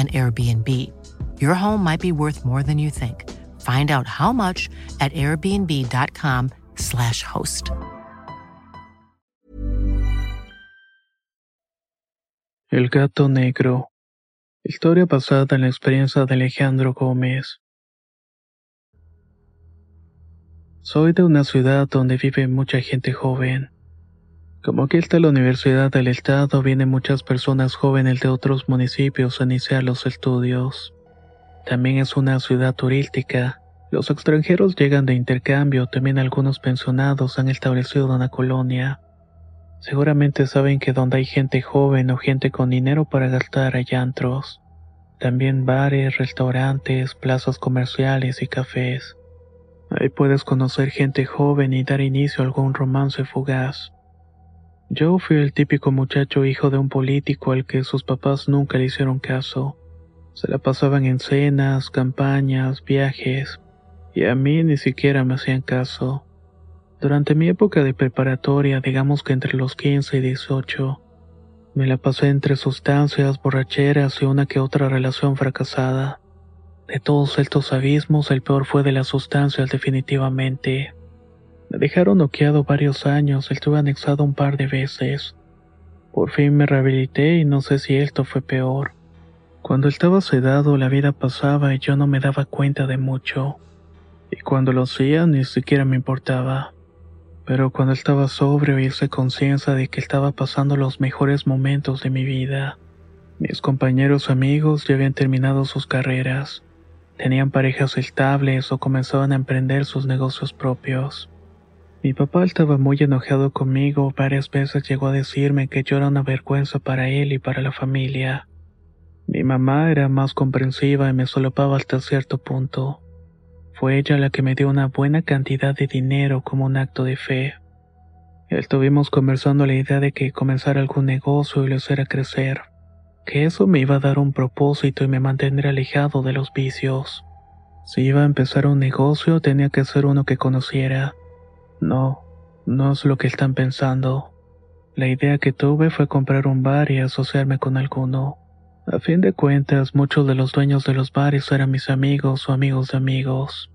an Airbnb. Your home might be worth more than you think. Find out how much at airbnb.com/slash host. El gato negro. Historia basada en la experiencia de Alejandro Gómez. Soy de una ciudad donde vive mucha gente joven. Como aquí está la Universidad del Estado, vienen muchas personas jóvenes de otros municipios a iniciar los estudios. También es una ciudad turística. Los extranjeros llegan de intercambio, también algunos pensionados han establecido una colonia. Seguramente saben que donde hay gente joven o gente con dinero para gastar hay antros. También bares, restaurantes, plazas comerciales y cafés. Ahí puedes conocer gente joven y dar inicio a algún romance fugaz. Yo fui el típico muchacho hijo de un político al que sus papás nunca le hicieron caso. Se la pasaban en cenas, campañas, viajes, y a mí ni siquiera me hacían caso. Durante mi época de preparatoria, digamos que entre los 15 y 18, me la pasé entre sustancias, borracheras y una que otra relación fracasada. De todos estos abismos, el peor fue de las sustancias definitivamente. Me dejaron noqueado varios años, estuve anexado un par de veces. Por fin me rehabilité y no sé si esto fue peor. Cuando estaba sedado la vida pasaba y yo no me daba cuenta de mucho. Y cuando lo hacía ni siquiera me importaba. Pero cuando estaba sobrio hice conciencia de que estaba pasando los mejores momentos de mi vida. Mis compañeros amigos ya habían terminado sus carreras, tenían parejas estables o comenzaban a emprender sus negocios propios. Mi papá estaba muy enojado conmigo, varias veces llegó a decirme que yo era una vergüenza para él y para la familia. Mi mamá era más comprensiva y me solapaba hasta cierto punto. Fue ella la que me dio una buena cantidad de dinero como un acto de fe. Estuvimos conversando la idea de que comenzara algún negocio y lo hiciera crecer, que eso me iba a dar un propósito y me mantendría alejado de los vicios. Si iba a empezar un negocio tenía que ser uno que conociera no, no es lo que están pensando. La idea que tuve fue comprar un bar y asociarme con alguno. A fin de cuentas, muchos de los dueños de los bares eran mis amigos o amigos de amigos.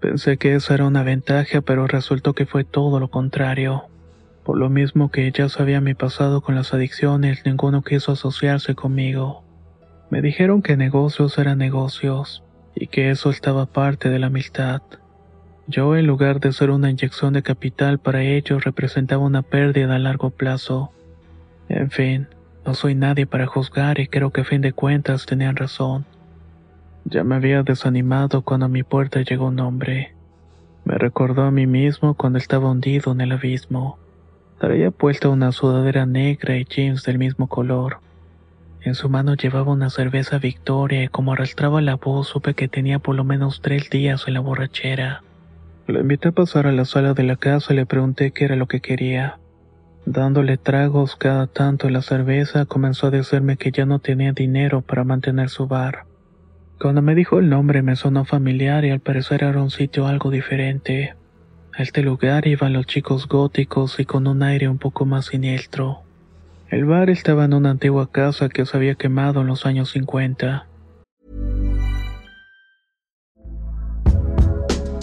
Pensé que esa era una ventaja, pero resultó que fue todo lo contrario. Por lo mismo que ya sabía mi pasado con las adicciones, ninguno quiso asociarse conmigo. Me dijeron que negocios eran negocios, y que eso estaba parte de la amistad. Yo, en lugar de ser una inyección de capital para ellos, representaba una pérdida a largo plazo. En fin, no soy nadie para juzgar y creo que a fin de cuentas tenían razón. Ya me había desanimado cuando a mi puerta llegó un hombre. Me recordó a mí mismo cuando estaba hundido en el abismo. Traía puesta una sudadera negra y jeans del mismo color. En su mano llevaba una cerveza Victoria y como arrastraba la voz supe que tenía por lo menos tres días en la borrachera. Lo invité a pasar a la sala de la casa y le pregunté qué era lo que quería. Dándole tragos cada tanto a la cerveza, comenzó a decirme que ya no tenía dinero para mantener su bar. Cuando me dijo el nombre me sonó familiar y al parecer era un sitio algo diferente. A este lugar iban los chicos góticos y con un aire un poco más siniestro. El bar estaba en una antigua casa que se había quemado en los años 50.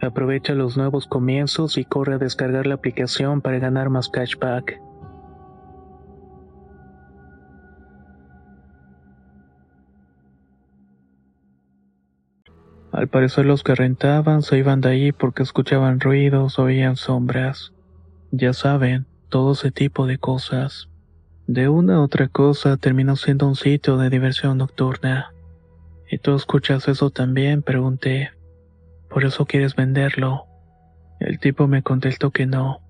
Aprovecha los nuevos comienzos y corre a descargar la aplicación para ganar más cashback. Al parecer los que rentaban se iban de ahí porque escuchaban ruidos o veían sombras. Ya saben, todo ese tipo de cosas. De una u otra cosa terminó siendo un sitio de diversión nocturna. ¿Y tú escuchas eso también? pregunté. ¿Por eso quieres venderlo? El tipo me contestó que no.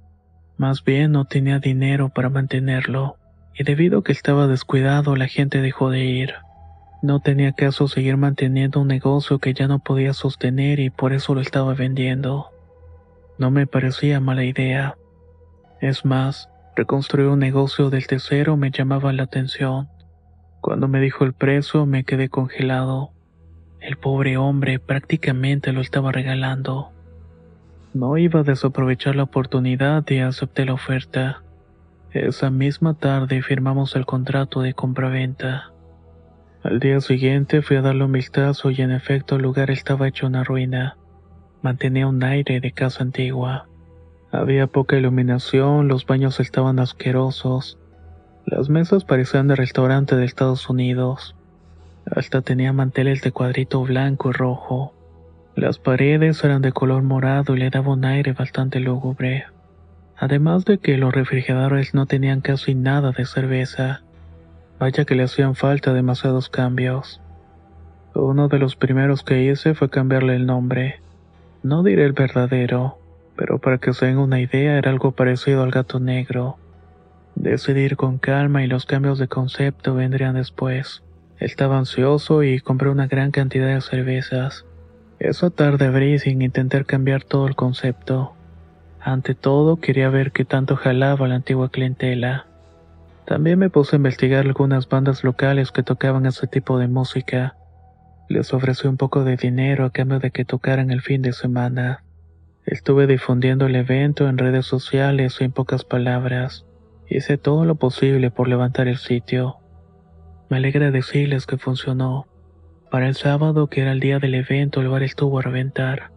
Más bien no tenía dinero para mantenerlo, y debido a que estaba descuidado la gente dejó de ir. No tenía caso seguir manteniendo un negocio que ya no podía sostener y por eso lo estaba vendiendo. No me parecía mala idea. Es más, reconstruir un negocio del tercero me llamaba la atención. Cuando me dijo el precio me quedé congelado. El pobre hombre prácticamente lo estaba regalando. No iba a desaprovechar la oportunidad y acepté la oferta. Esa misma tarde firmamos el contrato de compraventa. Al día siguiente fui a darle un vistazo y en efecto el lugar estaba hecho una ruina. Mantenía un aire de casa antigua. Había poca iluminación, los baños estaban asquerosos. Las mesas parecían de restaurante de Estados Unidos. Hasta tenía manteles de cuadrito blanco y rojo. Las paredes eran de color morado y le daba un aire bastante lúgubre. Además de que los refrigeradores no tenían casi nada de cerveza. Vaya que le hacían falta demasiados cambios. Uno de los primeros que hice fue cambiarle el nombre. No diré el verdadero, pero para que se den una idea era algo parecido al gato negro. Decidir con calma y los cambios de concepto vendrían después. Estaba ansioso y compré una gran cantidad de cervezas. Esa tarde abrí sin intentar cambiar todo el concepto. Ante todo, quería ver qué tanto jalaba la antigua clientela. También me puse a investigar algunas bandas locales que tocaban ese tipo de música. Les ofrecí un poco de dinero a cambio de que tocaran el fin de semana. Estuve difundiendo el evento en redes sociales y en pocas palabras. Hice todo lo posible por levantar el sitio. Me alegra decirles que funcionó. Para el sábado, que era el día del evento, el bar estuvo a reventar.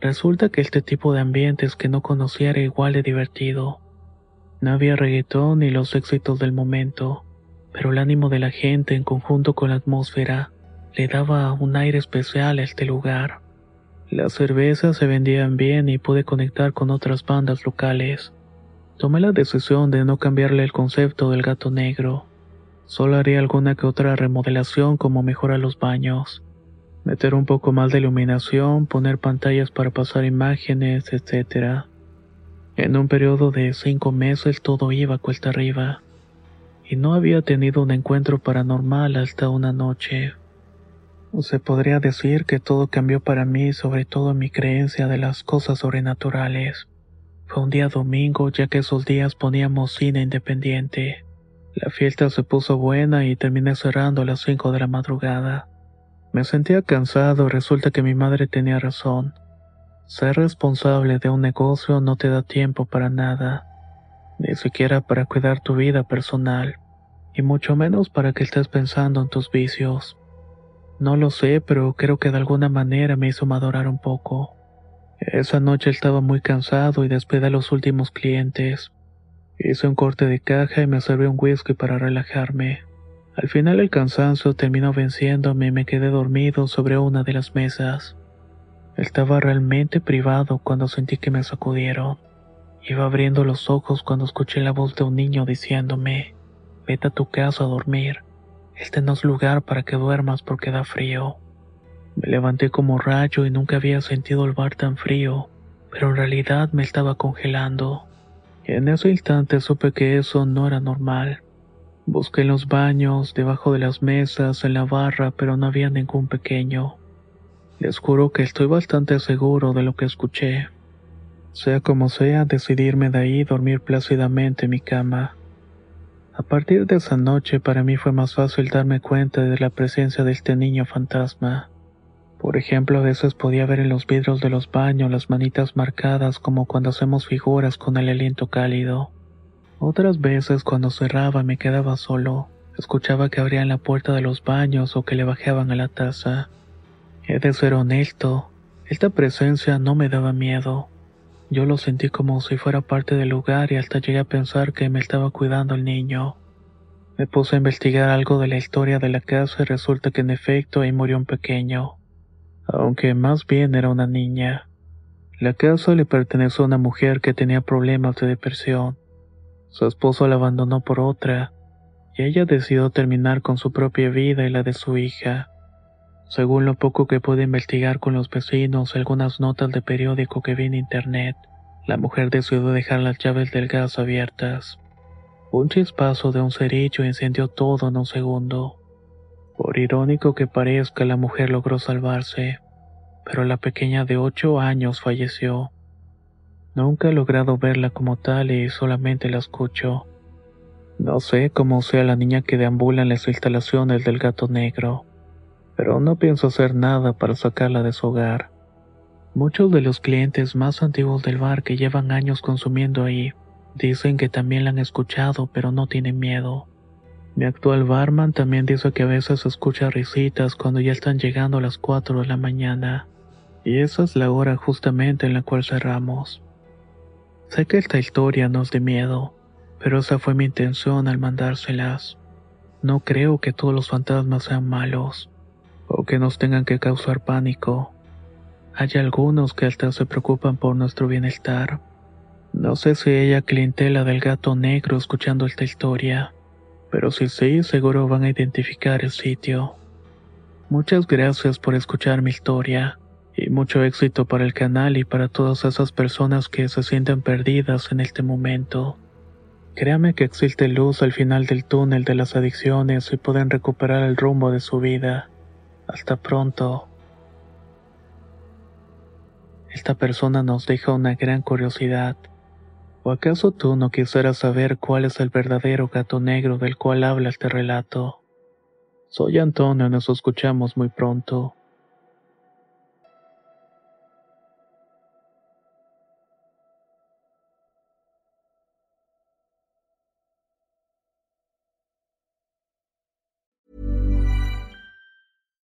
Resulta que este tipo de ambientes que no conocía era igual de divertido. No había reggaetón ni los éxitos del momento, pero el ánimo de la gente en conjunto con la atmósfera le daba un aire especial a este lugar. Las cervezas se vendían bien y pude conectar con otras bandas locales. Tomé la decisión de no cambiarle el concepto del gato negro Solo haría alguna que otra remodelación como mejorar los baños, meter un poco más de iluminación, poner pantallas para pasar imágenes, etc. En un periodo de cinco meses todo iba cuesta arriba, y no había tenido un encuentro paranormal hasta una noche. Se podría decir que todo cambió para mí, sobre todo mi creencia de las cosas sobrenaturales. Fue un día domingo, ya que esos días poníamos cine independiente. La fiesta se puso buena y terminé cerrando a las cinco de la madrugada. Me sentía cansado resulta que mi madre tenía razón. Ser responsable de un negocio no te da tiempo para nada, ni siquiera para cuidar tu vida personal, y mucho menos para que estés pensando en tus vicios. No lo sé, pero creo que de alguna manera me hizo madurar un poco. Esa noche estaba muy cansado y despedí a los últimos clientes. Hice un corte de caja y me serví un whisky para relajarme. Al final el cansancio terminó venciéndome y me quedé dormido sobre una de las mesas. Estaba realmente privado cuando sentí que me sacudieron. Iba abriendo los ojos cuando escuché la voz de un niño diciéndome, vete a tu casa a dormir. Este no es lugar para que duermas porque da frío. Me levanté como rayo y nunca había sentido el bar tan frío, pero en realidad me estaba congelando. En ese instante supe que eso no era normal. Busqué en los baños, debajo de las mesas, en la barra, pero no había ningún pequeño. Les juro que estoy bastante seguro de lo que escuché. Sea como sea, decidirme de ahí dormir plácidamente en mi cama. A partir de esa noche para mí fue más fácil darme cuenta de la presencia de este niño fantasma. Por ejemplo, a veces podía ver en los vidrios de los baños las manitas marcadas como cuando hacemos figuras con el aliento cálido. Otras veces cuando cerraba me quedaba solo, escuchaba que abrían la puerta de los baños o que le bajaban a la taza. He de ser honesto, esta presencia no me daba miedo. Yo lo sentí como si fuera parte del lugar y hasta llegué a pensar que me estaba cuidando el niño. Me puse a investigar algo de la historia de la casa y resulta que en efecto ahí murió un pequeño, aunque más bien era una niña. La casa le perteneció a una mujer que tenía problemas de depresión. Su esposo la abandonó por otra, y ella decidió terminar con su propia vida y la de su hija. Según lo poco que pude investigar con los vecinos y algunas notas de periódico que vi en internet, la mujer decidió dejar las llaves del gas abiertas. Un chispazo de un cerillo incendió todo en un segundo. Por irónico que parezca, la mujer logró salvarse, pero la pequeña de ocho años falleció. Nunca he logrado verla como tal y solamente la escucho. No sé cómo sea la niña que deambula en las instalaciones del gato negro pero no pienso hacer nada para sacarla de su hogar. Muchos de los clientes más antiguos del bar que llevan años consumiendo ahí dicen que también la han escuchado, pero no tienen miedo. Mi actual barman también dice que a veces escucha risitas cuando ya están llegando a las 4 de la mañana, y esa es la hora justamente en la cual cerramos. Sé que esta historia no es de miedo, pero esa fue mi intención al mandárselas. No creo que todos los fantasmas sean malos o que nos tengan que causar pánico. Hay algunos que hasta se preocupan por nuestro bienestar. No sé si ella clientela del gato negro escuchando esta historia, pero si sí, seguro van a identificar el sitio. Muchas gracias por escuchar mi historia, y mucho éxito para el canal y para todas esas personas que se sienten perdidas en este momento. Créame que existe luz al final del túnel de las adicciones y pueden recuperar el rumbo de su vida. Hasta pronto. Esta persona nos deja una gran curiosidad. ¿O acaso tú no quisieras saber cuál es el verdadero gato negro del cual habla este relato? Soy Antonio nos escuchamos muy pronto.